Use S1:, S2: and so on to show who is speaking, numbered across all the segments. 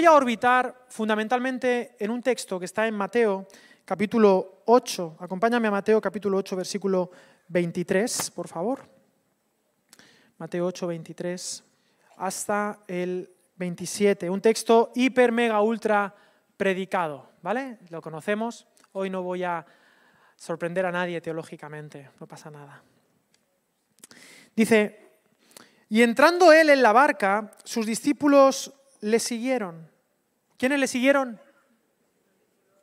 S1: voy a orbitar fundamentalmente en un texto que está en Mateo capítulo 8. Acompáñame a Mateo capítulo 8, versículo 23, por favor. Mateo 8, 23 hasta el 27. Un texto hiper, mega, ultra predicado, ¿vale? Lo conocemos. Hoy no voy a sorprender a nadie teológicamente, no pasa nada. Dice, y entrando él en la barca, sus discípulos le siguieron. ¿Quiénes le siguieron?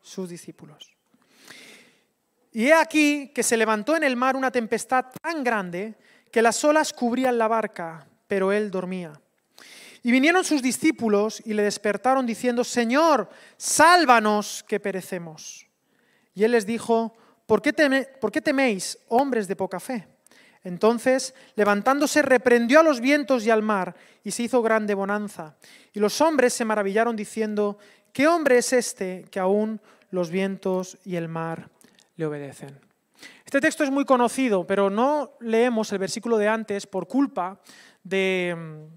S1: Sus discípulos. Y he aquí que se levantó en el mar una tempestad tan grande que las olas cubrían la barca, pero él dormía. Y vinieron sus discípulos y le despertaron diciendo, Señor, sálvanos que perecemos. Y él les dijo, ¿por qué, ¿por qué teméis, hombres de poca fe? Entonces, levantándose, reprendió a los vientos y al mar, y se hizo grande bonanza. Y los hombres se maravillaron diciendo, ¿qué hombre es este que aún los vientos y el mar le obedecen? Este texto es muy conocido, pero no leemos el versículo de antes por culpa de,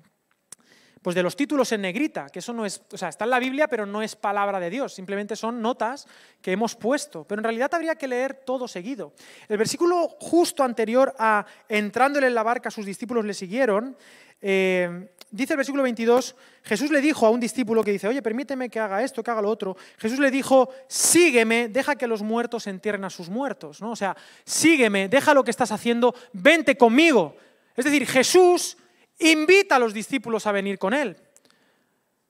S1: pues de los títulos en negrita, que eso no es, o sea, está en la Biblia, pero no es palabra de Dios, simplemente son notas que hemos puesto, pero en realidad habría que leer todo seguido. El versículo justo anterior a entrándole en la barca, sus discípulos le siguieron, eh, dice el versículo 22, Jesús le dijo a un discípulo que dice, oye, permíteme que haga esto, que haga lo otro, Jesús le dijo, sígueme, deja que los muertos entierren a sus muertos, ¿no? O sea, sígueme, deja lo que estás haciendo, vente conmigo. Es decir, Jesús invita a los discípulos a venir con Él.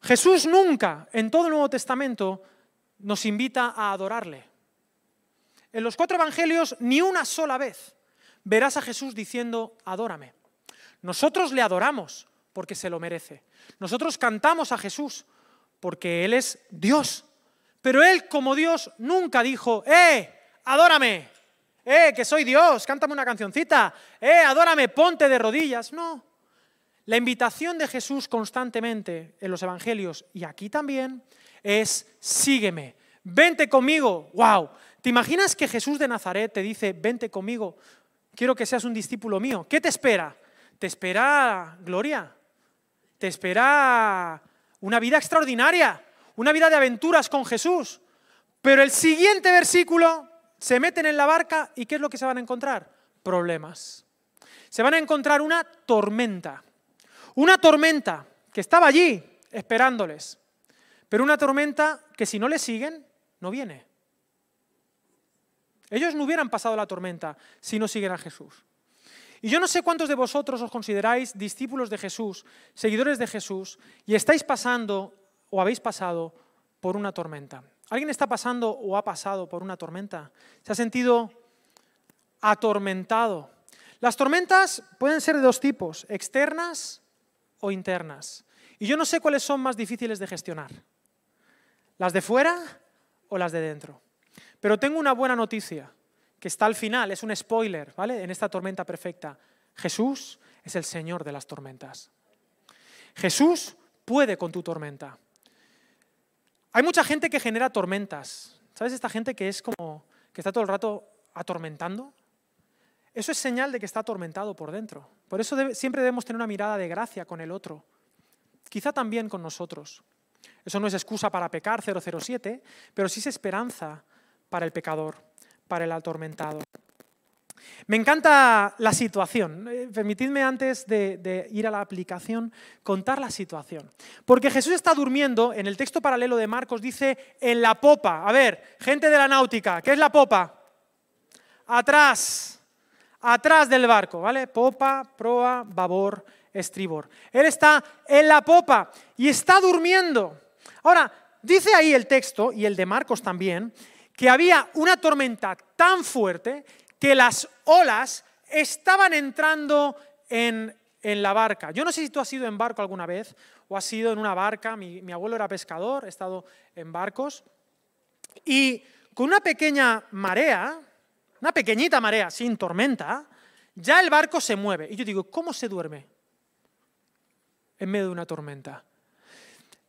S1: Jesús nunca, en todo el Nuevo Testamento, nos invita a adorarle. En los cuatro evangelios, ni una sola vez verás a Jesús diciendo, adórame. Nosotros le adoramos porque se lo merece. Nosotros cantamos a Jesús porque Él es Dios. Pero Él, como Dios, nunca dijo, ¡eh! ¡Adórame! ¡eh! Que soy Dios, cántame una cancioncita, ¡eh! ¡Adórame! Ponte de rodillas. No. La invitación de Jesús constantemente en los evangelios y aquí también es sígueme, vente conmigo. ¡Wow! ¿Te imaginas que Jesús de Nazaret te dice, vente conmigo, quiero que seas un discípulo mío? ¿Qué te espera? Te espera gloria, te espera una vida extraordinaria, una vida de aventuras con Jesús. Pero el siguiente versículo, se meten en la barca y ¿qué es lo que se van a encontrar? Problemas. Se van a encontrar una tormenta. Una tormenta que estaba allí esperándoles, pero una tormenta que si no le siguen, no viene. Ellos no hubieran pasado la tormenta si no siguen a Jesús. Y yo no sé cuántos de vosotros os consideráis discípulos de Jesús, seguidores de Jesús, y estáis pasando o habéis pasado por una tormenta. ¿Alguien está pasando o ha pasado por una tormenta? ¿Se ha sentido atormentado? Las tormentas pueden ser de dos tipos, externas o internas. Y yo no sé cuáles son más difíciles de gestionar, las de fuera o las de dentro. Pero tengo una buena noticia, que está al final, es un spoiler, ¿vale? En esta tormenta perfecta. Jesús es el Señor de las tormentas. Jesús puede con tu tormenta. Hay mucha gente que genera tormentas. ¿Sabes esta gente que es como que está todo el rato atormentando? Eso es señal de que está atormentado por dentro. Por eso siempre debemos tener una mirada de gracia con el otro. Quizá también con nosotros. Eso no es excusa para pecar 007, pero sí es esperanza para el pecador, para el atormentado. Me encanta la situación. Eh, permitidme antes de, de, ir a la aplicación contar la situación. Porque Jesús está durmiendo, en el texto paralelo de Marcos dice en la popa. A ver, gente de la náutica, ¿qué es la popa? Atrás atrás del barco, ¿vale? Popa, proa, babor, estribor. Él está en la popa y está durmiendo. Ahora, dice ahí el texto, y el de Marcos también, que había una tormenta tan fuerte que las olas estaban entrando en, la barca. Yo no sé si tú has ido en barco alguna vez o has ido en una barca. Mi, mi abuelo era pescador, he estado en barcos. Y con una pequeña marea, una pequeñita marea sin tormenta, ya el barco se mueve. Y yo digo, ¿cómo se duerme en medio de una tormenta?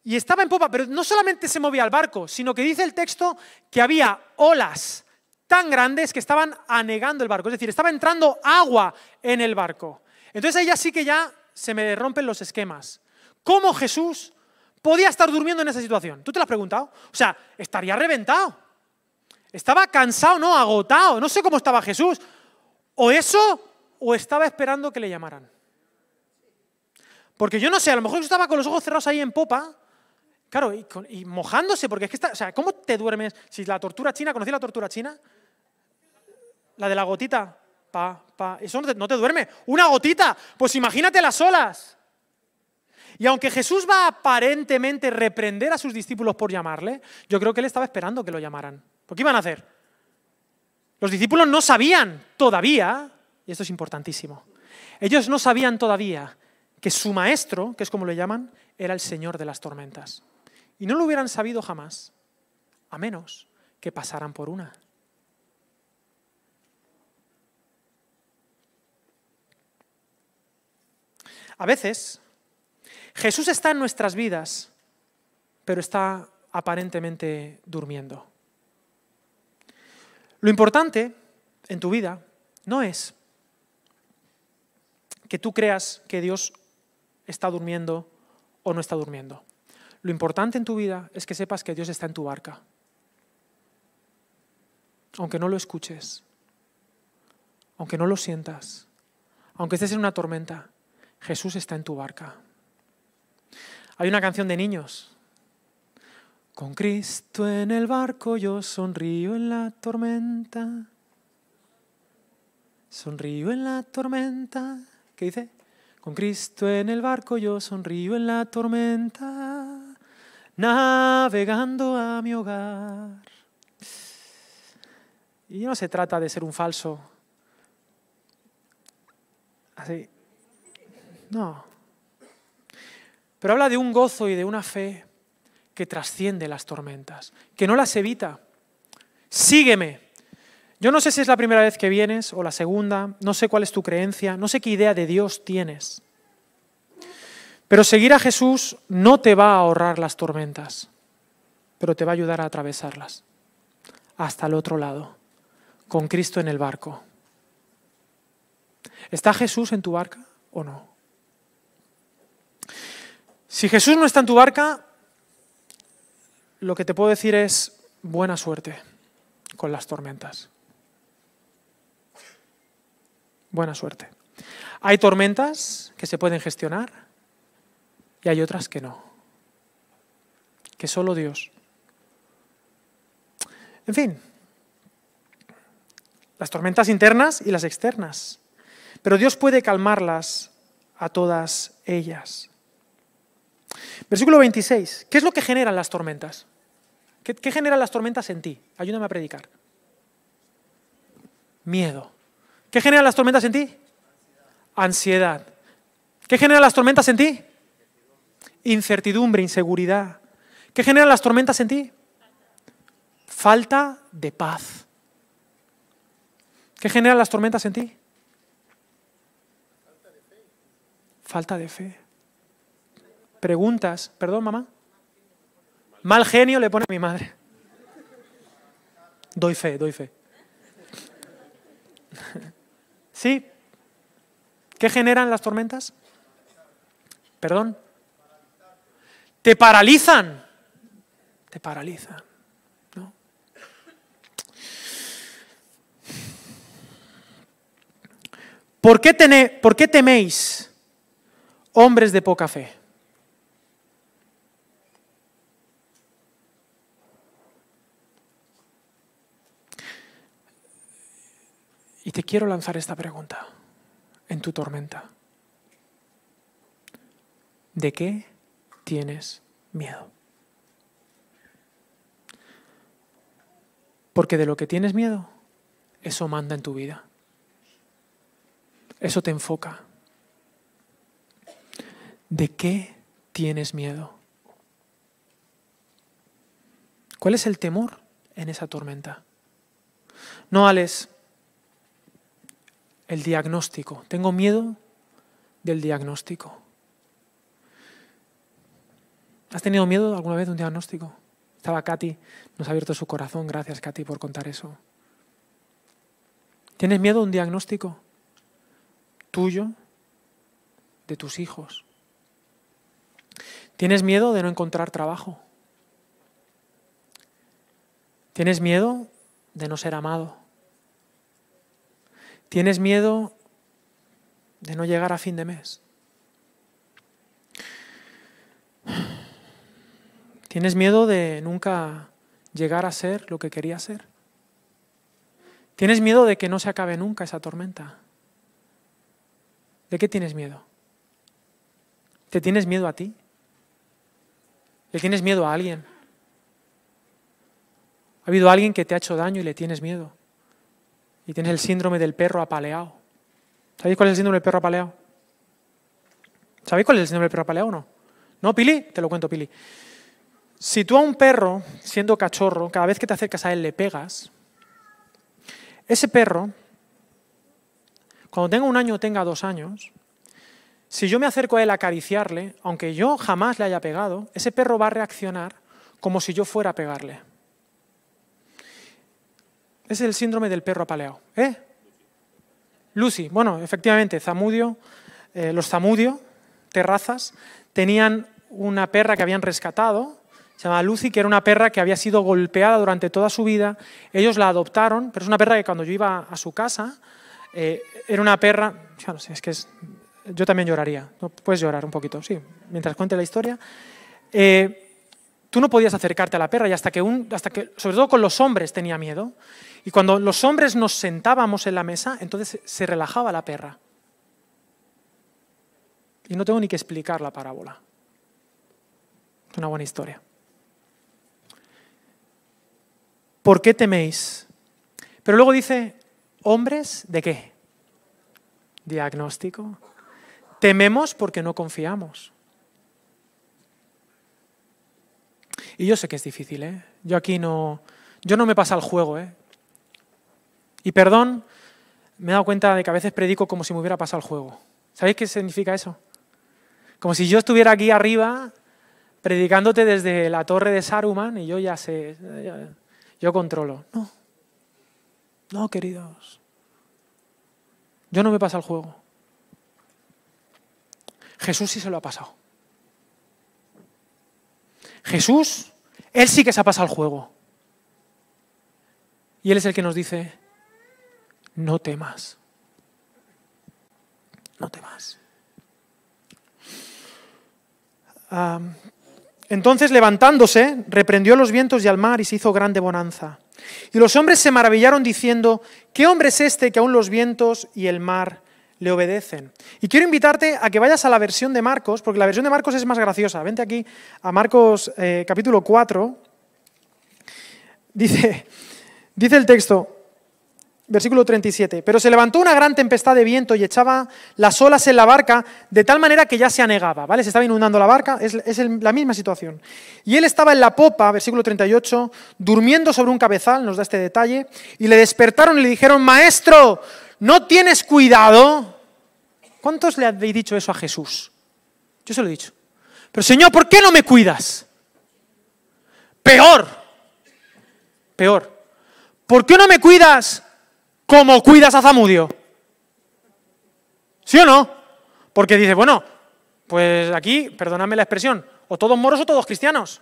S1: Y estaba en popa, pero no solamente se movía el barco, sino que dice el texto que había olas tan grandes que estaban anegando el barco, es decir, estaba entrando agua en el barco. Entonces ahí ya sí que ya se me rompen los esquemas. ¿Cómo Jesús podía estar durmiendo en esa situación? ¿Tú te lo has preguntado? O sea, estaría reventado. Estaba cansado, no, agotado. No sé cómo estaba Jesús. O eso, o estaba esperando que le llamaran. Porque yo no sé, a lo mejor estaba con los ojos cerrados ahí en popa, claro, y, mojándose, porque es que está, o sea, ¿cómo te duermes? Si la tortura china, ¿conocí la tortura china? La de la gotita, pa, pa, eso no te, no te duerme. Una gotita, pues imagínate las olas. Y aunque Jesús va a aparentemente reprender a sus discípulos por llamarle, yo creo que él estaba esperando que lo llamaran. ¿Por qué iban a hacer? Los discípulos no sabían todavía, y esto es importantísimo, ellos no sabían todavía que su maestro, que es como lo llaman, era el Señor de las tormentas. Y no lo hubieran sabido jamás, a menos que pasaran por una. A veces, Jesús está en nuestras vidas, pero está aparentemente durmiendo. Lo importante en tu vida no es que tú creas que Dios está durmiendo o no está durmiendo. Lo importante en tu vida es que sepas que Dios está en tu barca. Aunque no lo escuches, aunque no lo sientas, aunque estés en una tormenta, Jesús está en tu barca. Hay una canción de niños. Con Cristo en el barco yo sonrío en la tormenta. Sonrío en la tormenta. ¿Qué dice? Con Cristo en el barco yo sonrío en la tormenta, navegando a mi hogar. Y no se trata de ser un falso. Así. No. Pero habla de un gozo y de una fe que trasciende las tormentas, que no las evita. Sígueme, yo no sé si es la primera vez que vienes o la segunda, no sé cuál es tu creencia, no sé qué idea de Dios tienes. Pero seguir a Jesús no te va a ahorrar las tormentas, pero te va a ayudar a atravesarlas hasta el otro lado, con Cristo en el barco. ¿Está Jesús en tu barca o no? Si Jesús no está en tu barca, lo que te puedo decir es buena suerte con las tormentas buena suerte. Hay tormentas que se pueden gestionar y hay otras que no. Que solo Dios. En fin, las tormentas internas y las externas. Pero Dios puede calmarlas a todas ellas. Versículo 26. ¿Qué es lo que generan las tormentas? ¿Qué, ¿Qué, generan las tormentas en ti? Ayúdame a predicar. Miedo. ¿Qué generan las tormentas en ti? Ansiedad. ¿Qué generan las tormentas en ti? Incertidumbre, inseguridad. ¿Qué generan las tormentas en ti? Falta de paz. ¿Qué generan las tormentas en ti? Falta de fe. Preguntas. Perdón, mamá. Mal genio le pone a mi madre. Doy fe, doy fe. ¿Sí? ¿Qué generan las tormentas? Perdón. Te paralizan. Te paralizan. ¿no? ¿Por, qué ¿Por qué teméis, hombres de poca fe? Y te quiero lanzar esta pregunta en tu tormenta. ¿De qué tienes miedo? Porque de lo que tienes miedo, eso manda en tu vida. Eso te enfoca. ¿De qué tienes miedo? ¿Cuál es el temor en esa tormenta? No, Alex, el diagnóstico. Tengo miedo del diagnóstico. ¿Has tenido miedo alguna vez de un diagnóstico? Estaba Katy, nos ha abierto su corazón. Gracias, Katy, por contar eso. ¿Tienes miedo de un diagnóstico tuyo, de tus hijos? ¿Tienes miedo de no encontrar trabajo? ¿Tienes miedo de no ser amado? ¿Tienes miedo de no llegar a fin de mes? ¿Tienes miedo de nunca llegar a ser lo que querías ser? ¿Tienes miedo de que no se acabe nunca esa tormenta? ¿De qué tienes miedo? ¿Te tienes miedo a ti? ¿Le tienes miedo a alguien? ¿Ha habido alguien que te ha hecho daño y le tienes miedo? Y tienes el síndrome del perro apaleado. ¿Sabéis cuál es el síndrome del perro apaleado? ¿Sabéis cuál es el síndrome del perro apaleado o no? ¿No, Pili? Te lo cuento, Pili. Si tú a un perro, siendo cachorro, cada vez que te acercas a él le pegas, ese perro, cuando tenga un año o tenga dos años, si yo me acerco a él a acariciarle, aunque yo jamás le haya pegado, ese perro va a reaccionar como si yo fuera a pegarle. Es el síndrome del perro apaleado. ¿Eh? Lucy, bueno, efectivamente, Zamudio, eh, los Zamudio, terrazas, tenían una perra que habían rescatado, se llama Lucy, que era una perra que había sido golpeada durante toda su vida. Ellos la adoptaron, pero es una perra que cuando yo iba a su casa, eh, era una perra, ya no sé, es que es yo también lloraría. Puedes llorar un poquito, sí, mientras cuente la historia. Eh, tú no podías acercarte a la perra y hasta que, un, hasta que, sobre todo con los hombres, tenía miedo. Y cuando los hombres nos sentábamos en la mesa, entonces se relajaba la perra. Y no tengo ni que explicar la parábola. Es una buena historia. ¿Por qué teméis? Pero luego dice, hombres de qué? Diagnóstico. Tememos porque no confiamos. Y yo sé que es difícil, ¿eh? Yo aquí no, yo no me pasa el juego, ¿eh? Y perdón, me he dado cuenta de que a veces predico como si me hubiera pasado el juego. ¿Sabéis qué significa eso? Como si yo estuviera aquí arriba predicándote desde la torre de Saruman y yo ya sé, yo controlo. No, no, queridos. Yo no me pasa el juego. Jesús sí se lo ha pasado. Jesús, Él sí que se ha pasado el juego. Y Él es el que nos dice, no temas. No temas. entonces levantándose, reprendió los vientos y al mar y se hizo grande bonanza. Y los hombres se maravillaron diciendo, ¿qué hombre es este que aún los vientos y el mar le obedecen. Y quiero invitarte a que vayas a la versión de Marcos, porque la versión de Marcos es más graciosa. Vente aquí a Marcos eh, capítulo 4. Dice, dice el texto, versículo 37, pero se levantó una gran tempestad de viento y echaba las olas en la barca de tal manera que ya se anegaba, ¿vale? Se estaba inundando la barca, es, es la misma situación. Y él estaba en la popa, versículo 38, durmiendo sobre un cabezal, nos da este detalle, y le despertaron y le dijeron, maestro, ¿no tienes cuidado? ¿Cuántos le habéis dicho eso a Jesús? Yo se lo he dicho. Pero Señor, ¿por qué no me cuidas? Peor, peor. ¿Por qué no me cuidas como cuidas a Zamudio? ¿Sí o no? Porque dice, bueno, pues aquí, perdóname la expresión, o todos moros o todos cristianos.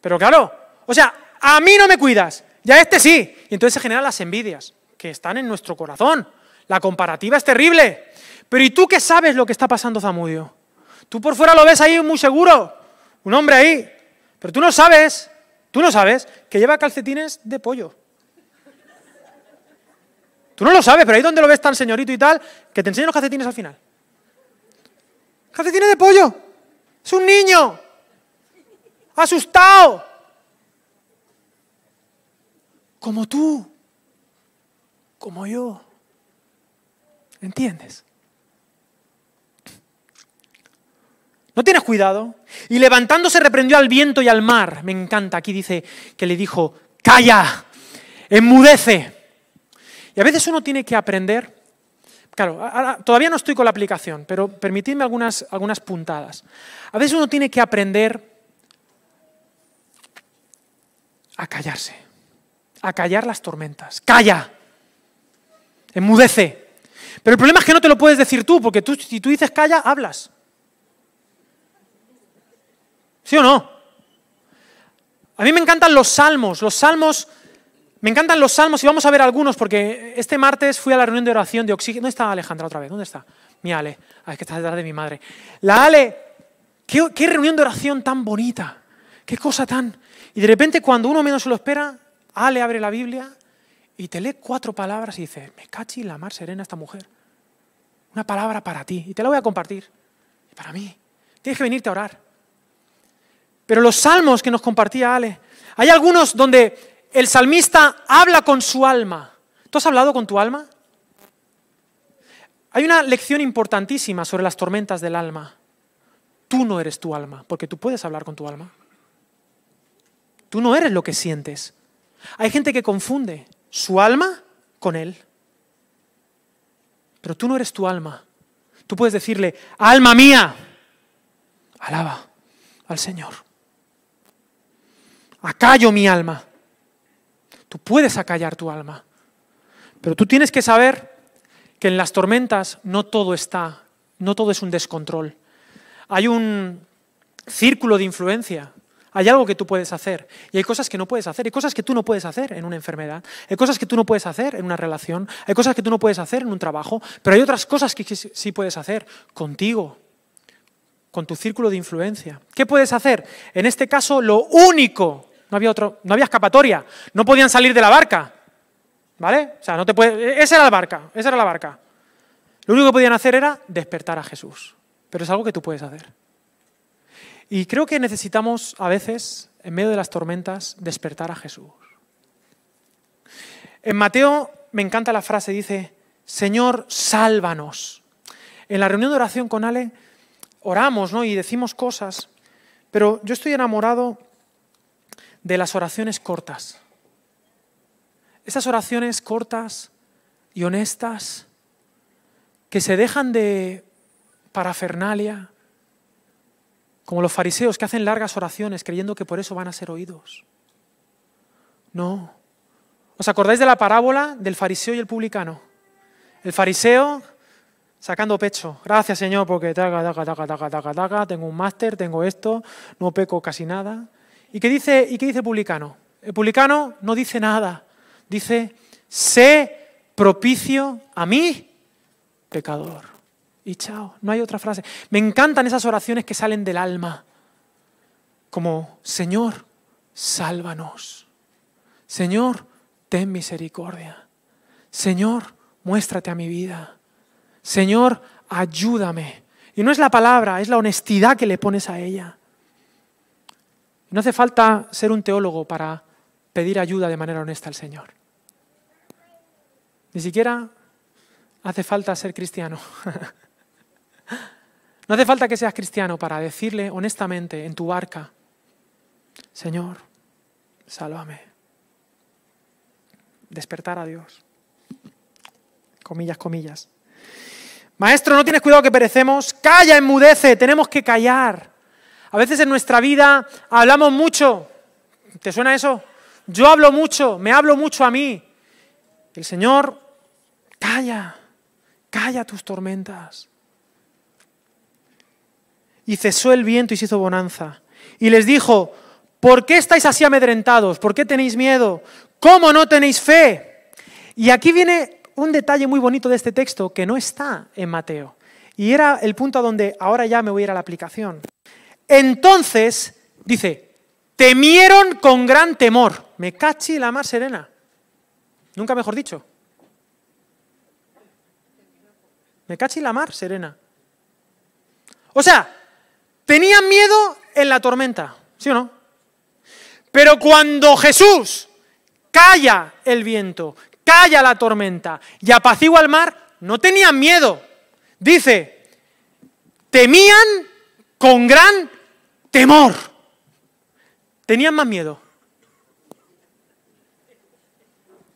S1: Pero claro, o sea, a mí no me cuidas, y a este sí. Y entonces se generan las envidias que están en nuestro corazón. La comparativa es terrible. Pero ¿y tú qué sabes lo que está pasando Zamudio? Tú por fuera lo ves ahí muy seguro, un hombre ahí, pero tú no sabes, tú no sabes que lleva calcetines de pollo. Tú no lo sabes, pero ahí donde lo ves tan señorito y tal, que te enseñan los calcetines al final. Calcetines de pollo. Es un niño. Asustado. Como tú como yo. ¿Entiendes? ¿No tienes cuidado? Y levantándose reprendió al viento y al mar. Me encanta, aquí dice que le dijo, calla, enmudece. Y a veces uno tiene que aprender, claro, todavía no estoy con la aplicación, pero permitidme algunas, algunas puntadas. A veces uno tiene que aprender a callarse, a callar las tormentas. Calla, enmudece. Pero el problema es que no te lo puedes decir tú, porque tú, si tú dices calla, hablas. ¿Sí o no? A mí me encantan los salmos. Los salmos, me encantan los salmos y vamos a ver algunos porque este martes fui a la reunión de oración de oxígeno. ¿Dónde está Alejandra otra vez? ¿Dónde está? Mi Ale. Ay, es que está detrás de mi madre. La Ale, qué, qué reunión de oración tan bonita. Qué cosa tan... Y de repente cuando uno menos se lo espera, Ale abre la Biblia y te lee cuatro palabras y dice, me cachi la mar serena esta mujer. Una palabra para ti. Y te la voy a compartir. Y para mí. Tienes que venirte a orar. Pero los salmos que nos compartía Ale, hay algunos donde el salmista habla con su alma. ¿Tú has hablado con tu alma? Hay una lección importantísima sobre las tormentas del alma. Tú no eres tu alma, porque tú puedes hablar con tu alma. Tú no eres lo que sientes. Hay gente que confunde su alma con él. Pero tú no eres tu alma. Tú puedes decirle, alma mía, alaba al Señor. Acallo mi alma. Tú puedes acallar tu alma. Pero tú tienes que saber que en las tormentas no todo está, no todo es un descontrol. Hay un círculo de influencia hay algo que tú puedes hacer y hay cosas que no puedes hacer. Hay cosas que tú no puedes hacer en una enfermedad. Hay cosas que tú no puedes hacer en una relación. Hay cosas que tú no puedes hacer en un trabajo. Pero hay otras cosas que sí puedes hacer contigo, con tu círculo de influencia. ¿Qué puedes hacer? En este caso, lo único. No había, otro, no había escapatoria. No podían salir de la barca. ¿Vale? O sea, no te puede, esa era la barca. Esa era la barca. Lo único que podían hacer era despertar a Jesús. Pero es algo que tú puedes hacer. Y creo que necesitamos a veces, en medio de las tormentas, despertar a Jesús. En Mateo me encanta la frase, dice, Señor, sálvanos. En la reunión de oración con Ale oramos ¿no? y decimos cosas, pero yo estoy enamorado de las oraciones cortas. Esas oraciones cortas y honestas que se dejan de parafernalia, como los fariseos que hacen largas oraciones creyendo que por eso van a ser oídos. No. ¿Os acordáis de la parábola del fariseo y el publicano? El fariseo sacando pecho. Gracias, Señor, porque taca, taca, taca, taca, taca, taca, tengo un máster, tengo esto, no peco casi nada. ¿Y qué dice, y qué dice el publicano? El publicano no dice nada. Dice, sé propicio a mí, pecador y chao, no hay otra frase. Me encantan esas oraciones que salen del alma, como Señor, sálvanos. Señor, ten misericordia. Señor, muéstrate a mi vida. Señor, ayúdame. Y no es la palabra, es la honestidad que le pones a ella. No hace falta ser un teólogo para pedir ayuda de manera honesta al Señor. Ni siquiera hace falta ser cristiano. No hace falta que seas cristiano para decirle honestamente en tu barca, Señor, sálvame. Despertar a Dios. Comillas, comillas. Maestro, no tienes cuidado que perecemos. Calla, enmudece, tenemos que callar. A veces en nuestra vida hablamos mucho. ¿Te suena eso? Yo hablo mucho, me hablo mucho a mí. El Señor, calla, calla tus tormentas. Y cesó el viento y se hizo bonanza. Y les dijo, ¿por qué estáis así amedrentados? ¿Por qué tenéis miedo? ¿Cómo no tenéis fe? Y aquí viene un detalle muy bonito de este texto que no está en Mateo. Y era el punto a donde ahora ya me voy a ir a la aplicación. Entonces, dice, temieron con gran temor. Me cachi la mar serena. Nunca mejor dicho. Me cachi la mar serena. O sea, Tenían miedo en la tormenta, ¿sí o no? Pero cuando Jesús calla el viento, calla la tormenta y apacigua el mar, no tenían miedo. Dice, temían con gran temor. Tenían más miedo.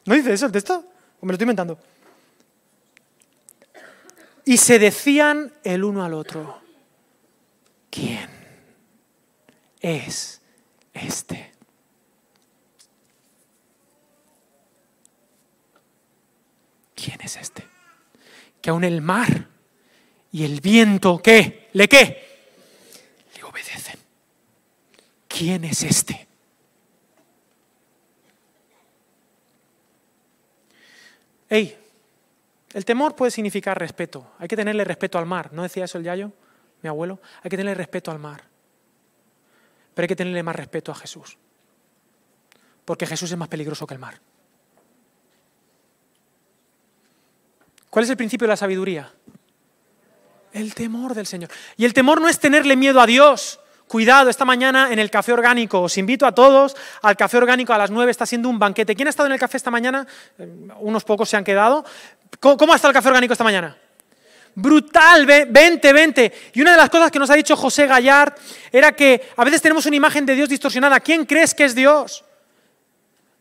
S1: ¿No dice eso el texto? ¿O me lo estoy inventando? Y se decían el uno al otro, ¿quién es este? ¿Quién es este? Que aún el mar y el viento, ¿qué? ¿Le qué? Le obedecen. ¿Quién es este? Ey, el temor puede significar respeto. Hay que tenerle respeto al mar. ¿No decía eso el Yayo, mi abuelo? Hay que tenerle respeto al mar. Pero hay que tenerle más respeto a Jesús. Porque Jesús es más peligroso que el mar. ¿Cuál es el principio de la sabiduría? El temor del Señor. Y el temor no es tenerle miedo a Dios. Cuidado, esta mañana en el café orgánico, os invito a todos al café orgánico a las 9, está siendo un banquete. ¿Quién ha estado en el café esta mañana? Eh, unos pocos se han quedado. ¿Cómo, ha estado el café orgánico esta mañana? Brutal, vente, vente. Y una de las cosas que nos ha dicho José Gallard era que a veces tenemos una imagen de Dios distorsionada. ¿Quién crees que es Dios?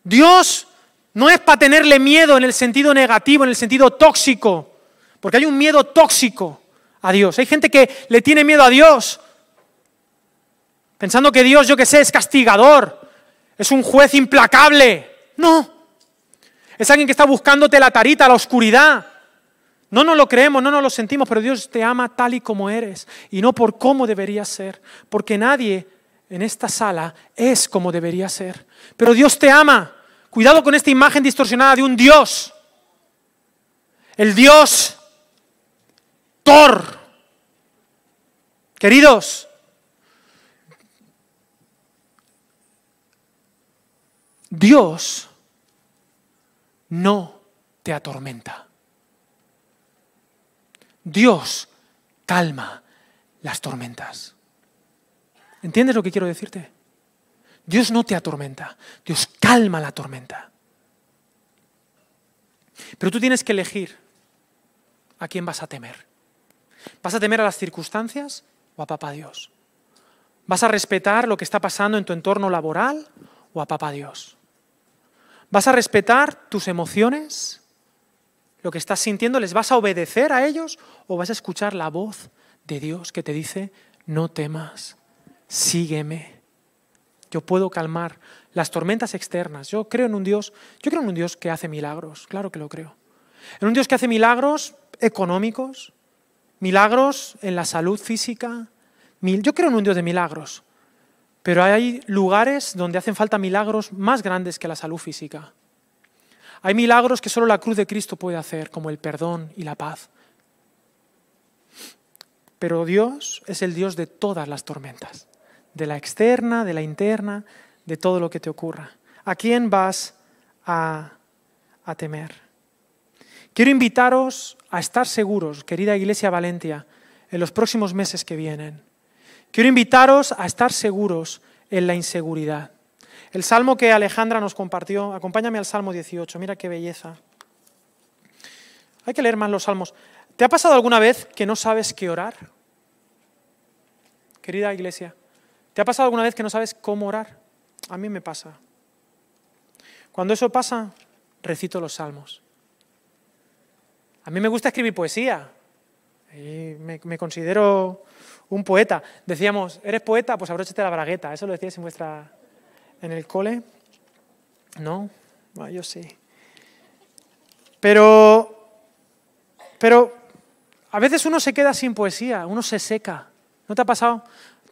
S1: Dios no es para tenerle miedo en el sentido negativo, en el sentido tóxico, porque hay un miedo tóxico a Dios. Hay gente que le tiene miedo a Dios pensando que Dios, yo que sé, es castigador, es un juez implacable. No, es alguien que está buscándote la tarita, la oscuridad. No nos lo creemos, no nos lo sentimos, pero Dios te ama tal y como eres y no por cómo deberías ser, porque nadie en esta sala es como debería ser. Pero Dios te ama. Cuidado con esta imagen distorsionada de un Dios. El Dios Thor. Queridos, Dios no te atormenta. Dios calma las tormentas. ¿Entiendes lo que quiero decirte? Dios no te atormenta, Dios calma la tormenta. Pero tú tienes que elegir a quién vas a temer. ¿Vas a temer a las circunstancias o a papá Dios? ¿Vas a respetar lo que está pasando en tu entorno laboral o a papá Dios? ¿Vas a respetar tus emociones? ¿Lo que estás sintiendo? ¿Les vas a obedecer a ellos? ¿O vas a escuchar la voz de Dios que te dice, no temas, sígueme? Yo puedo calmar las tormentas externas. Yo creo en un Dios, yo creo en un Dios que hace milagros, claro que lo creo. En un Dios que hace milagros económicos, milagros en la salud física. Yo creo en un Dios de milagros. Pero hay lugares donde hacen falta milagros más grandes que la salud física. Hay milagros que solo la cruz de Cristo puede hacer, como el perdón y la paz. Pero Dios es el Dios de todas las tormentas, de la externa, de la interna, de todo lo que te ocurra. ¿A quién vas a, a temer? Quiero invitaros a estar seguros, querida Iglesia Valentia, en los próximos meses que vienen, Quiero invitaros a estar seguros en la inseguridad. El salmo que Alejandra nos compartió, acompáñame al Salmo 18, mira qué belleza. Hay que leer más los salmos. ¿Te ha pasado alguna vez que no sabes qué orar? Querida iglesia, ¿te ha pasado alguna vez que no sabes cómo orar? A mí me pasa. Cuando eso pasa, recito los salmos. A mí me gusta escribir poesía. me, me considero un poeta. Decíamos, ¿eres poeta? Pues abróchate la bragueta. ¿Eso lo decíais en vuestra. en el cole? No, yo sí. Pero. Pero a veces uno se queda sin poesía, uno se seca. ¿No te ha pasado?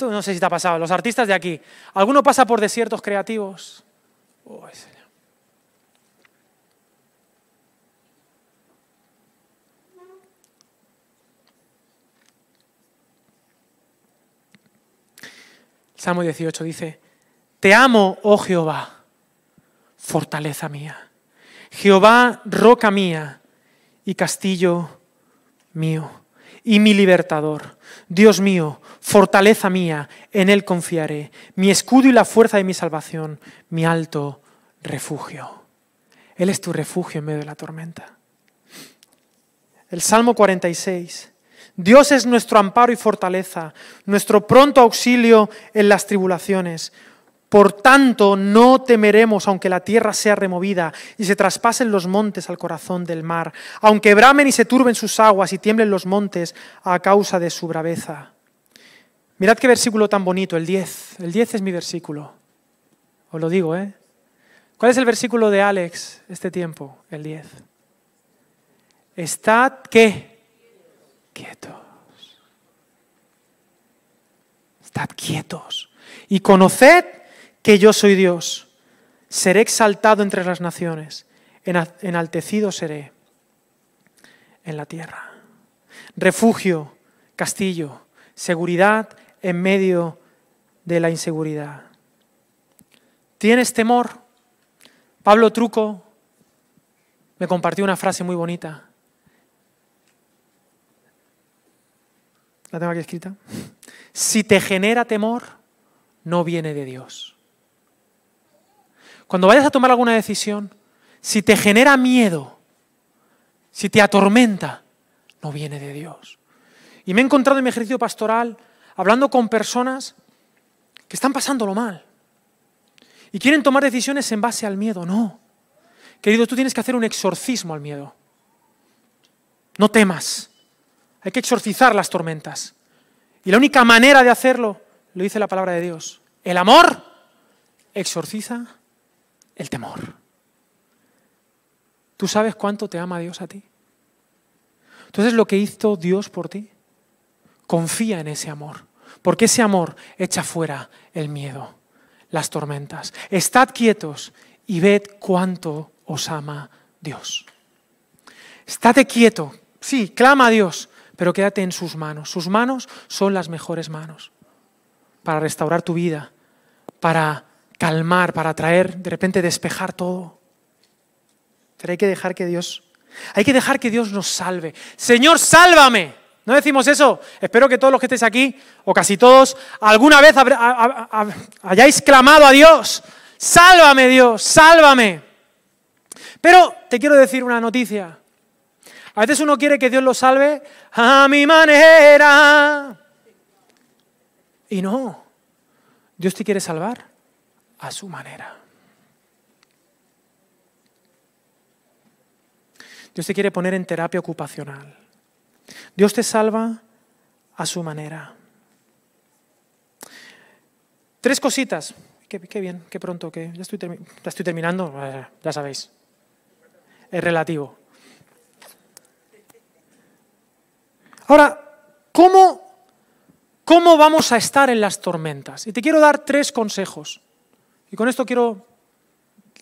S1: No sé si te ha pasado. Los artistas de aquí. ¿Alguno pasa por desiertos creativos? Salmo 18 dice, Te amo, oh Jehová, fortaleza mía. Jehová, roca mía y castillo mío y mi libertador. Dios mío, fortaleza mía, en Él confiaré, mi escudo y la fuerza de mi salvación, mi alto refugio. Él es tu refugio en medio de la tormenta. El Salmo 46. Dios es nuestro amparo y fortaleza, nuestro pronto auxilio en las tribulaciones. Por tanto, no temeremos aunque la tierra sea removida y se traspasen los montes al corazón del mar, aunque bramen y se turben sus aguas y tiemblen los montes a causa de su braveza. Mirad qué versículo tan bonito, el 10. El 10 es mi versículo. Os lo digo, ¿eh? ¿Cuál es el versículo de Alex este tiempo? El 10. Estad, ¿qué? Quietos. Estad quietos. Y conoced que yo soy Dios. Seré exaltado entre las naciones, enaltecido seré en la tierra. Refugio, castillo, seguridad en medio de la inseguridad. ¿Tienes temor? Pablo Truco me compartió una frase muy bonita. La tengo aquí escrita. Si te genera temor, no viene de Dios. Cuando vayas a tomar alguna decisión, si te genera miedo, si te atormenta, no viene de Dios. Y me he encontrado en mi ejercicio pastoral hablando con personas que están pasándolo mal y quieren tomar decisiones en base al miedo. No. Querido, tú tienes que hacer un exorcismo al miedo. No temas. Hay que exorcizar las tormentas. Y la única manera de hacerlo, lo dice la palabra de Dios. El amor exorciza el temor. ¿Tú sabes cuánto te ama Dios a ti? Entonces lo que hizo Dios por ti, confía en ese amor, porque ese amor echa fuera el miedo, las tormentas. Estad quietos y ved cuánto os ama Dios. Estate quieto, sí, clama a Dios, pero quédate en sus manos. Sus manos son las mejores manos para restaurar tu vida, para calmar, para traer, de repente despejar todo. Pero hay que dejar que Dios, hay que dejar que Dios nos salve. Señor, sálvame. ¿No decimos eso? Espero que todos los que estéis aquí, o casi todos, alguna vez hayáis clamado a Dios. Sálvame Dios, sálvame. Pero te quiero decir una noticia. A veces uno quiere que Dios lo salve a mi manera. Y no, Dios te quiere salvar a su manera. Dios te quiere poner en terapia ocupacional. Dios te salva a su manera. Tres cositas. Qué, bien, qué pronto, que ya estoy, ya estoy terminando, eh, ya sabéis. Es relativo. Ahora, ¿cómo, ¿cómo vamos a estar en las tormentas? Y te quiero dar tres consejos. Y con esto quiero...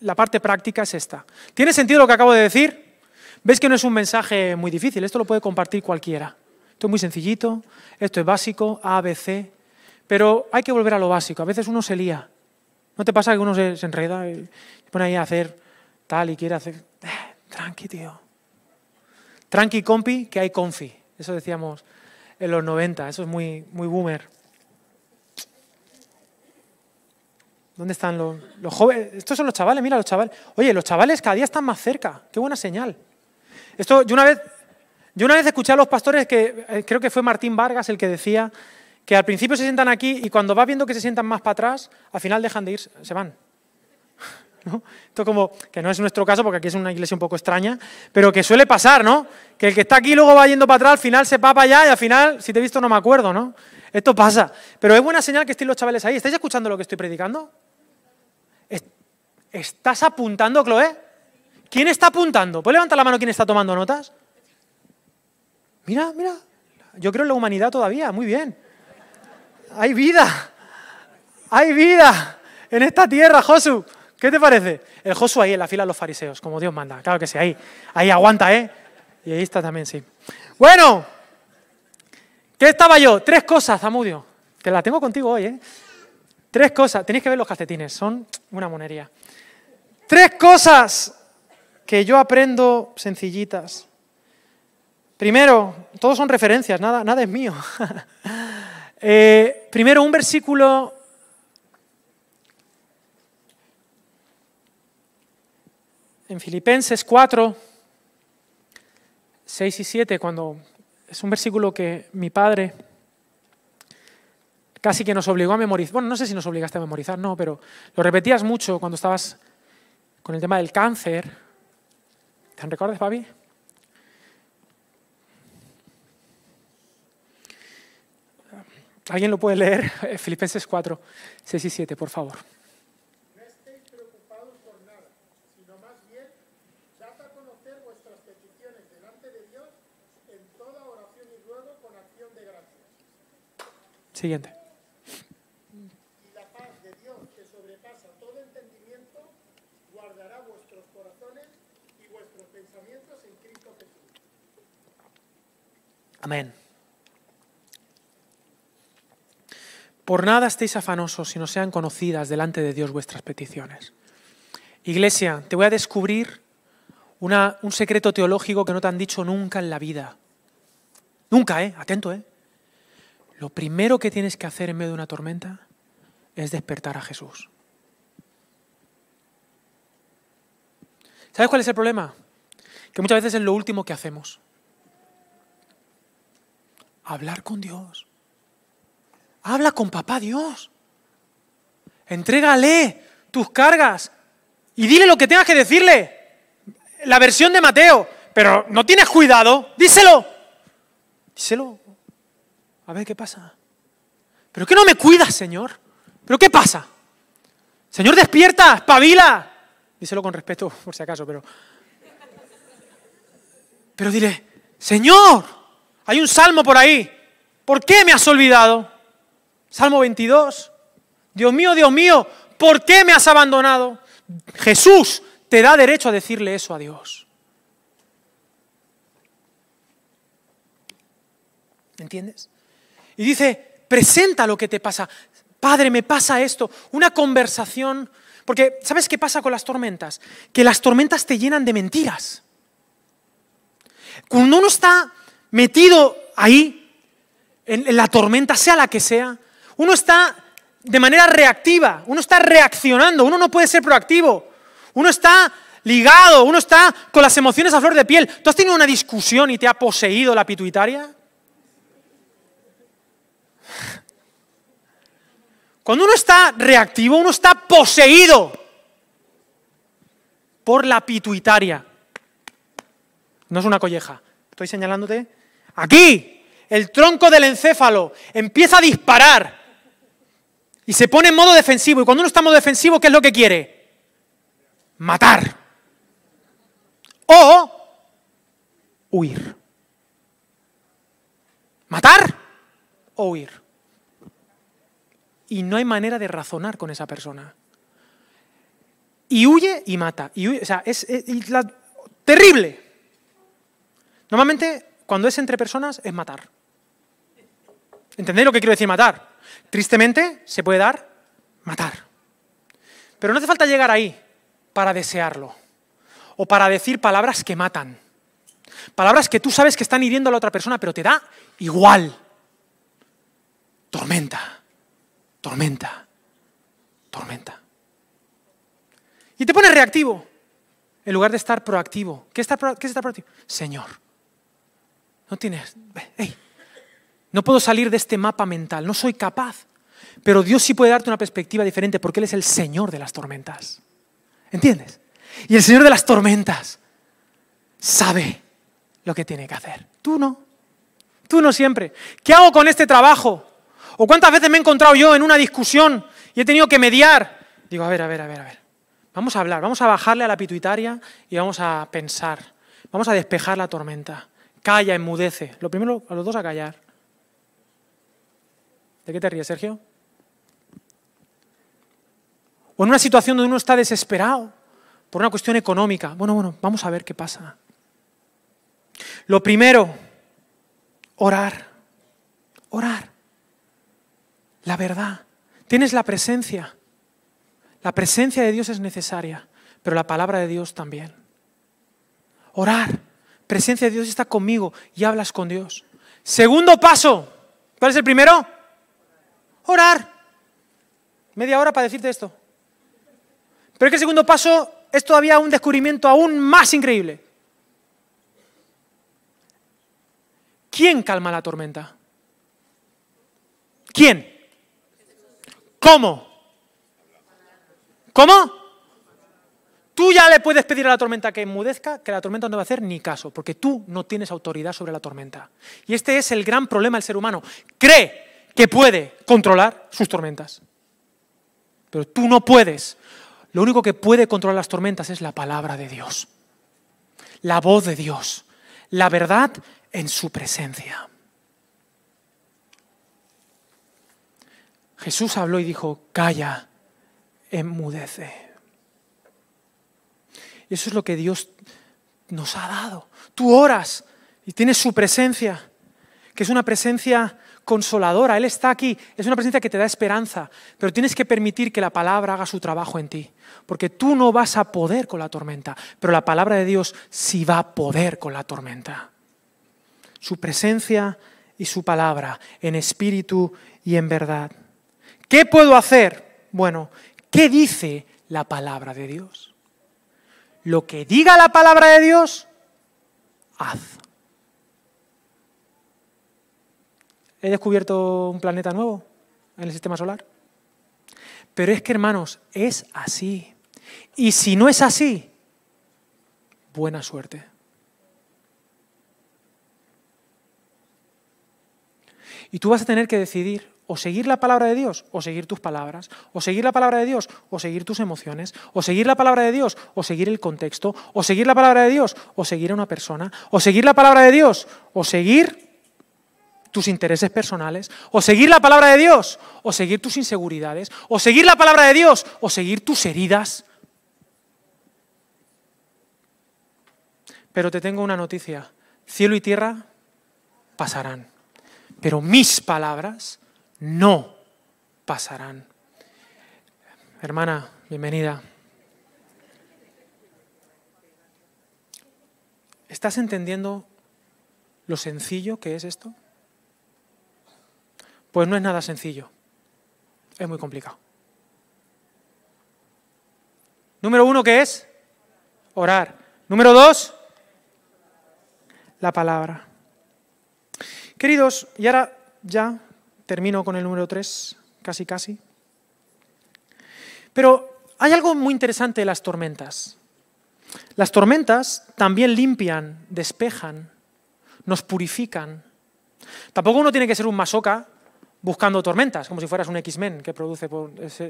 S1: La parte práctica es esta. ¿Tiene sentido lo que acabo de decir? ¿Ves que no es un mensaje muy difícil? Esto lo puede compartir cualquiera. Esto es muy sencillito, esto es básico, A, B, C. Pero hay que volver a lo básico. A veces uno se lía. ¿No te pasa que uno se, enreda y se pone ahí a hacer tal y quiere hacer... Eh, tranqui, tío. Tranqui, compi, que hay confi. Eso decíamos en los 90, eso es muy, muy boomer. ¿Dónde están los, jóvenes? Estos son los chavales, mira los chavales. Oye, los chavales cada día están más cerca, qué buena señal. Esto, yo una vez, yo una vez escuché a los pastores que, eh, creo que fue Martín Vargas el que decía que al principio se sientan aquí y cuando va viendo que se sientan más para atrás, al final dejan de ir, se van. Esto como, que no es nuestro caso porque aquí es una iglesia un poco extraña, pero que suele pasar, ¿no? Que el que está aquí luego va yendo para atrás, al final se va para allá y al final, si te he visto no me acuerdo, ¿no? Esto pasa. Pero es buena señal que estén los chavales ahí. ¿Estáis escuchando lo que estoy predicando? ¿Estás apuntando, Chloe? ¿Quién está apuntando? ¿Puedes levantar la mano quién está tomando notas? Mira, mira. Yo creo en la humanidad todavía. Muy bien. Hay vida. Hay vida en esta tierra, Josu. ¿Qué te parece? El Josu ahí en la fila de los fariseos, como Dios manda. Claro que sí, ahí. Ahí aguanta, ¿eh? Y ahí está también, sí. Bueno, ¿qué estaba yo? Tres cosas, Zamudio. Te la tengo contigo hoy, ¿eh? Tres cosas. Tenéis que ver los calcetines, son una monería. Tres cosas que yo aprendo sencillitas. Primero, todos son referencias, nada, nada es mío. Eh, primero, un versículo en Filipenses 4, 6 y 7, cuando es un versículo que mi padre casi que nos obligó a memorizar. Bueno, no sé si nos obligaste a memorizar, no, pero lo repetías mucho cuando estabas con el tema del cáncer. ¿Te recuerdas, Fabi? ¿Alguien lo puede leer? Filipenses 4, 6 y 7, por favor. Siguiente. Amén. Por nada estéis afanosos si no sean conocidas delante de Dios vuestras peticiones. Iglesia, te voy a descubrir una, un secreto teológico que no te han dicho nunca en la vida. Nunca, ¿eh? Atento, ¿eh? Lo primero que tienes que hacer en medio de una tormenta es despertar a Jesús. ¿Sabes cuál es el problema? Que muchas veces es lo último que hacemos. Hablar con Dios. Habla con papá Dios. Entrégale tus cargas y dile lo que tengas que decirle. La versión de Mateo. Pero no tienes cuidado, díselo. Díselo. A ver qué pasa. ¿Pero qué no me cuidas, Señor? ¿Pero qué pasa? Señor, despierta, espabila. Díselo con respeto, por si acaso, pero. Pero dile, Señor, hay un salmo por ahí. ¿Por qué me has olvidado? Salmo 22. Dios mío, Dios mío, ¿por qué me has abandonado? Jesús te da derecho a decirle eso a Dios. ¿Entiendes? Y dice, presenta lo que te pasa. Padre, me pasa esto. Una conversación. Porque, ¿sabes qué pasa con las tormentas? Que las tormentas te llenan de mentiras. Cuando uno está metido ahí, en, la tormenta, sea la que sea, uno está de manera reactiva, uno está reaccionando, uno no puede ser proactivo, uno está ligado, uno está con las emociones a flor de piel. ¿Tú has tenido una discusión y te ha poseído la pituitaria? Cuando uno está reactivo, uno está poseído por la pituitaria. No es una colleja, estoy señalándote. Aquí, el tronco del encéfalo empieza a disparar y se pone en modo defensivo. Y cuando uno está en modo defensivo, ¿qué es lo que quiere? Matar. O huir. Matar o huir. Y no hay manera de razonar con esa persona. Y huye y mata. Y huye, o sea, es, la- terrible. Normalmente, cuando es entre personas, es matar. ¿Entendéis lo que quiero decir matar? Tristemente, se puede dar matar. Pero no hace falta llegar ahí para desearlo. O para decir palabras que matan. Palabras que tú sabes que están hiriendo a la otra persona, pero te da igual. Tormenta, tormenta, tormenta. Y te pones reactivo en lugar de estar proactivo. ¿Qué es estar, pro- qué es estar proactivo? Señor, no tienes... no puedo salir de este mapa mental, no soy capaz. Pero Dios sí puede darte una perspectiva diferente porque Él es el Señor de las tormentas. ¿Entiendes? Y el Señor de las tormentas sabe lo que tiene que hacer. Tú no. Tú no siempre. ¿Qué hago con este trabajo? ¿O cuántas veces me he encontrado yo en una discusión y he tenido que mediar? Digo, a ver, a ver, a ver, a ver. Vamos a hablar, vamos a bajarle a la pituitaria y vamos a pensar. Vamos a despejar la tormenta. Calla, enmudece. Lo primero, a los dos a callar. ¿De qué te ríes, Sergio? O en una situación donde uno está desesperado por una cuestión económica. Bueno, bueno, vamos a ver qué pasa. Lo primero, orar. Orar. La verdad. Tienes la presencia. La presencia de Dios es necesaria, pero la palabra de Dios también. Orar. Presencia de Dios está conmigo y hablas con Dios. Segundo paso. ¿Cuál es el primero? Orar. Media hora para decirte esto. Pero es que el segundo paso es todavía un descubrimiento aún más increíble. ¿Quién calma la tormenta? ¿Quién? ¿Cómo? ¿Cómo? Tú ya le puedes pedir a la tormenta que enmudezca, que la tormenta no va a hacer ni caso, porque tú no tienes autoridad sobre la tormenta. Y este es el gran problema del ser humano. Cree que puede controlar sus tormentas. Pero tú no puedes. Lo único que puede controlar las tormentas es la palabra de Dios. La voz de Dios. La verdad en su presencia. Jesús habló y dijo, calla, enmudece. Eso es lo que Dios nos ha dado. Tú oras y tienes su presencia. que es una presencia consoladora. Él está aquí, es una presencia que te da esperanza, pero tienes que permitir que la palabra haga su trabajo en ti, porque tú no vas a poder con la tormenta, pero la palabra de Dios sí va a poder con la tormenta. Su presencia y su palabra en espíritu y en verdad. ¿Qué puedo hacer? Bueno, ¿qué dice la palabra de Dios? Lo que diga la palabra de Dios, haz. he descubierto un planeta nuevo en el sistema solar. Pero es que, hermanos, es así. Y si no es así, buena suerte. Y tú vas a tener que decidir o seguir la palabra de Dios o seguir tus palabras, o seguir la palabra de Dios o seguir tus emociones, o seguir la palabra de Dios o seguir el contexto, o seguir la palabra de Dios o seguir a una persona, o seguir la palabra de Dios o seguir tus intereses personales, o seguir la palabra de Dios, o seguir tus inseguridades, o seguir la palabra de Dios, o seguir tus heridas. Pero te tengo una noticia, cielo y tierra pasarán, pero mis palabras no pasarán. Hermana, bienvenida. ¿Estás entendiendo lo sencillo que es esto? Pues no es nada sencillo. Es muy complicado. Número uno, ¿qué es? Orar. Número dos, la palabra. Queridos, y ahora ya termino con el número tres, casi casi. Pero hay algo muy interesante de las tormentas. Las tormentas también limpian, despejan, nos purifican. Tampoco uno tiene que ser un masoca buscando tormentas, como si fueras un X-Men que produce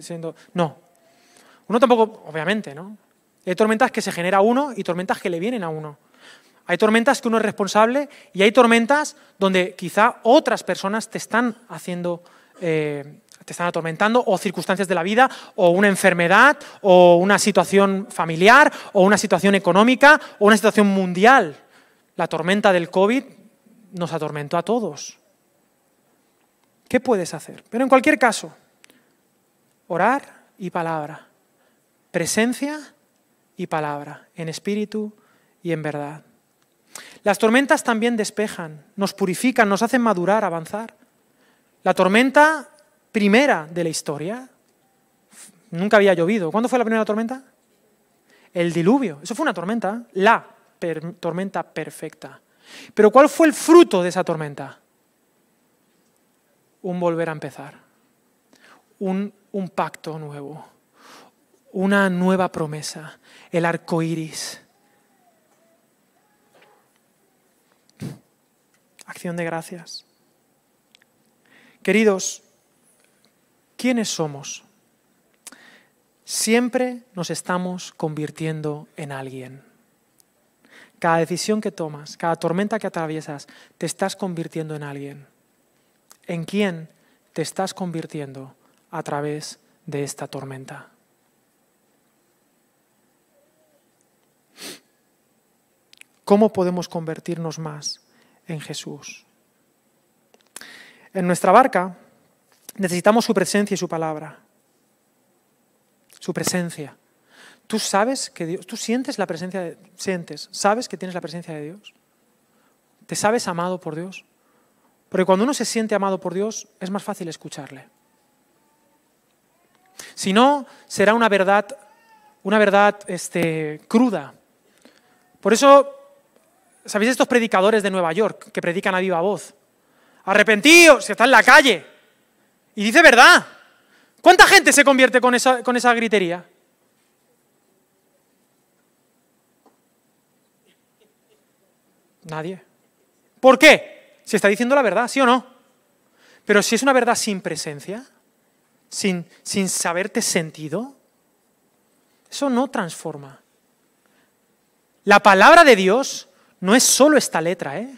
S1: siendo... No. Uno tampoco, obviamente, ¿no? Hay tormentas que se genera uno y tormentas que le vienen a uno. Hay tormentas que uno es responsable y hay tormentas donde quizá otras personas te están haciendo, eh, te están atormentando, o circunstancias de la vida, o una enfermedad, o una situación familiar, o una situación económica, o una situación mundial. La tormenta del COVID nos atormentó a todos. ¿Qué puedes hacer? Pero en cualquier caso, orar y palabra, presencia y palabra, en espíritu y en verdad. Las tormentas también despejan, nos purifican, nos hacen madurar, avanzar. La tormenta primera de la historia, nunca había llovido. ¿Cuándo fue la primera tormenta? El diluvio. Eso fue una tormenta, la tormenta perfecta. Pero ¿cuál fue el fruto de esa tormenta? un volver a empezar, un, un pacto nuevo, una nueva promesa, el arco iris. Acción de gracias. Queridos, ¿quiénes somos? Siempre nos estamos convirtiendo en alguien. Cada decisión que tomas, cada tormenta que atraviesas, te estás convirtiendo en alguien en quién te estás convirtiendo a través de esta tormenta. ¿Cómo podemos convertirnos más en Jesús? En nuestra barca necesitamos su presencia y su palabra. Su presencia. ¿Tú sabes que Dios, tú sientes la presencia de, sientes, sabes que tienes la presencia de Dios? ¿Te sabes amado por Dios? Porque cuando uno se siente amado por Dios, es más fácil escucharle. Si no, será una verdad, una verdad este, cruda. Por eso, ¿sabéis estos predicadores de Nueva York que predican a viva voz? Arrepentidos, si está en la calle. Y dice verdad. ¿Cuánta gente se convierte con esa, con esa gritería? Nadie. ¿Por qué? si está diciendo la verdad, ¿sí o no? Pero si es una verdad sin presencia, sin, sin saberte sentido, eso no transforma. La palabra de Dios no es solo esta letra, ¿eh?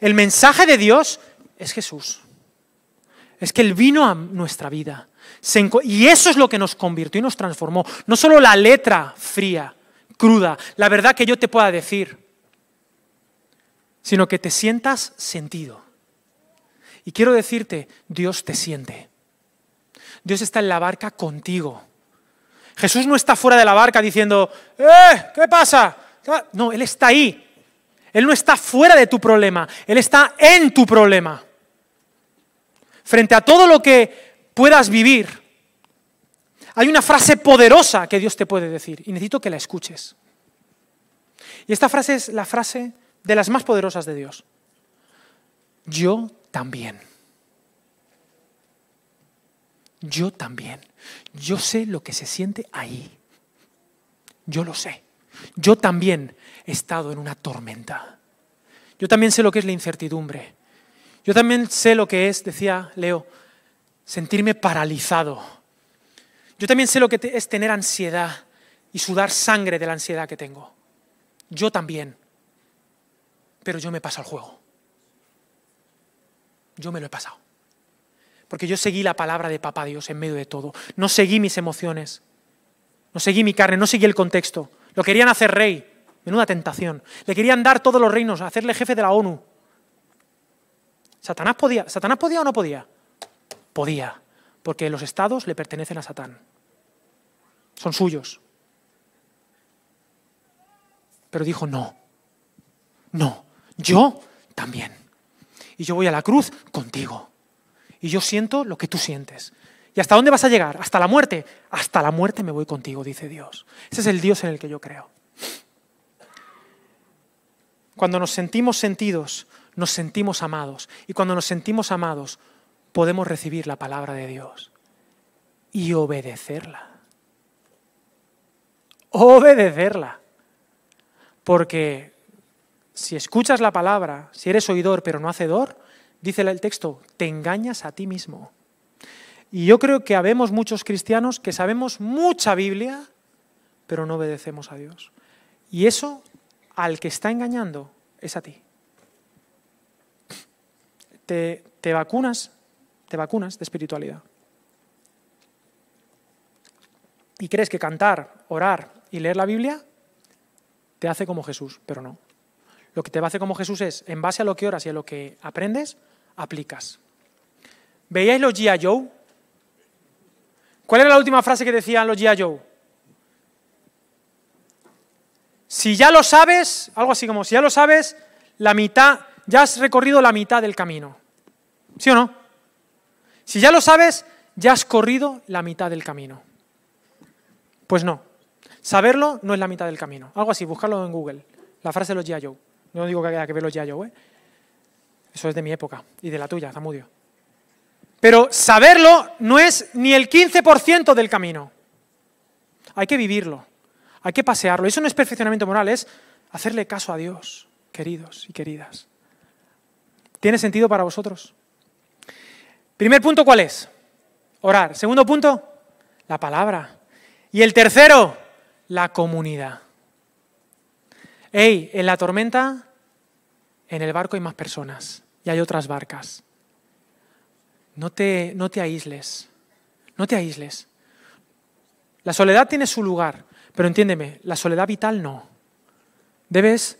S1: El mensaje de Dios es Jesús. Es que Él vino a nuestra vida. y eso es lo que nos convirtió y nos transformó. No solo la letra fría, cruda, la verdad que yo te pueda decir sino que te sientas sentido. Y quiero decirte, Dios te siente. Dios está en la barca contigo. Jesús no está fuera de la barca diciendo, ¡eh! ¿Qué pasa? No, Él está ahí. Él no está fuera de tu problema, Él está en tu problema. Frente a todo lo que puedas vivir, hay una frase poderosa que Dios te puede decir y necesito que la escuches. Y esta frase es la frase de las más poderosas de Dios. Yo también. Yo también. Yo sé lo que se siente ahí. Yo lo sé. Yo también he estado en una tormenta. Yo también sé lo que es la incertidumbre. Yo también sé lo que es, decía Leo, sentirme paralizado. Yo también sé lo que es tener ansiedad y sudar sangre de la ansiedad que tengo. Yo también. Pero yo me paso al juego. Yo me lo he pasado. Porque yo seguí la palabra de Papá Dios en medio de todo. No seguí mis emociones. No seguí mi carne, no seguí el contexto. Lo querían hacer rey. Menuda tentación. Le querían dar todos los reinos, hacerle jefe de la ONU. ¿Satanás podía, ¿Satanás podía o no podía? Podía, porque los estados le pertenecen a Satán. Son suyos. Pero dijo, no, no, yo también. Y yo voy a la cruz contigo. Y yo siento lo que tú sientes. ¿Y hasta dónde vas a llegar? ¿Hasta la muerte? Hasta la muerte me voy contigo, dice Dios. Ese es el Dios en el que yo creo. Cuando nos sentimos sentidos, nos sentimos amados. Y cuando nos sentimos amados, podemos recibir la palabra de Dios y obedecerla. Obedecerla. Porque si escuchas la palabra, si eres oidor pero no hacedor, dice el texto, te engañas a ti mismo. Y yo creo que habemos muchos cristianos que sabemos mucha Biblia, pero no obedecemos a Dios. Y eso al que está engañando es a ti. Te, vacunas, te vacunas de espiritualidad. Y crees que cantar, orar y leer la Biblia te hace como Jesús, pero no. Lo que te hace como Jesús es, en base a lo que oras y a lo que aprendes, aplicas. ¿Veíais los G.I. Joe? ¿Cuál era la última frase que decían los G.I. Joe? Si ya lo sabes, algo así como, si ya lo sabes, la mitad, ya has recorrido la mitad del camino. ¿Sí o no? Si ya lo sabes, ya has corrido la mitad del camino. Pues no. Saberlo no es la mitad del camino. Algo así, buscarlo en Google. La frase de los G.I. Joe. No digo que haya que ver los Yayo, ¿eh? Eso es de mi época y de la tuya, Zamudio. Pero saberlo no es ni el 15% del camino. Hay que vivirlo, hay que pasearlo. Eso no es perfeccionamiento moral, es hacerle caso a Dios, queridos y queridas. ¿Tiene sentido para vosotros? Primer punto, ¿cuál es? Orar. Segundo punto, la palabra. Y el tercero, la comunidad. Hey, en la tormenta en el barco hay más personas y hay otras barcas. No te, no te aísles, no te aísles. La soledad tiene su lugar, pero entiéndeme, la soledad vital no. Debes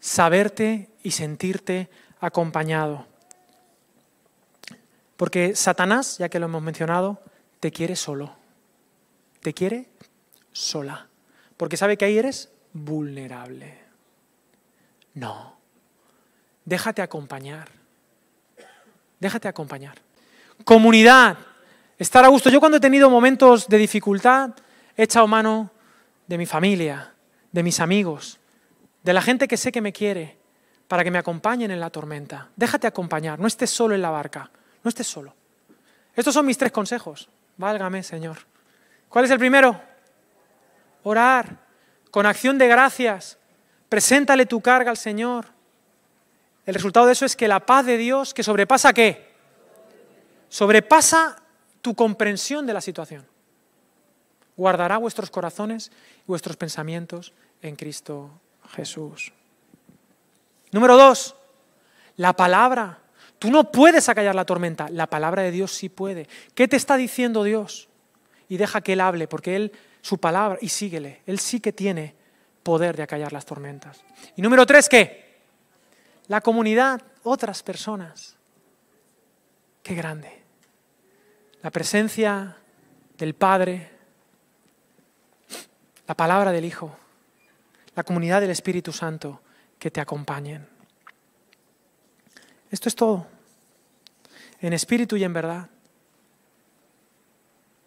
S1: saberte y sentirte acompañado. Porque Satanás, ya que lo hemos mencionado, te quiere solo. Te quiere sola. Porque sabe que ahí eres vulnerable. No. Déjate acompañar. Déjate acompañar. Comunidad. Estar a gusto. Yo cuando he tenido momentos de dificultad, he echado mano de mi familia, de mis amigos, de la gente que sé que me quiere, para que me acompañen en la tormenta. Déjate acompañar. No estés solo en la barca. No estés solo. Estos son mis tres consejos. Válgame, Señor. ¿Cuál es el primero? Orar con acción de gracias. Preséntale tu carga al Señor. El resultado de eso es que la paz de Dios, que sobrepasa qué? Sobrepasa tu comprensión de la situación. Guardará vuestros corazones y vuestros pensamientos en Cristo Jesús. Número dos, la palabra. Tú no puedes acallar la tormenta, la palabra de Dios sí puede. ¿Qué te está diciendo Dios? Y deja que Él hable, porque Él, su palabra, y síguele. Él sí que tiene poder de acallar las tormentas. Y número tres, ¿qué? la comunidad, otras personas. Qué grande. La presencia del Padre, la palabra del Hijo, la comunidad del Espíritu Santo que te acompañen. Esto es todo, en espíritu y en verdad.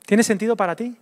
S1: ¿Tiene sentido para ti?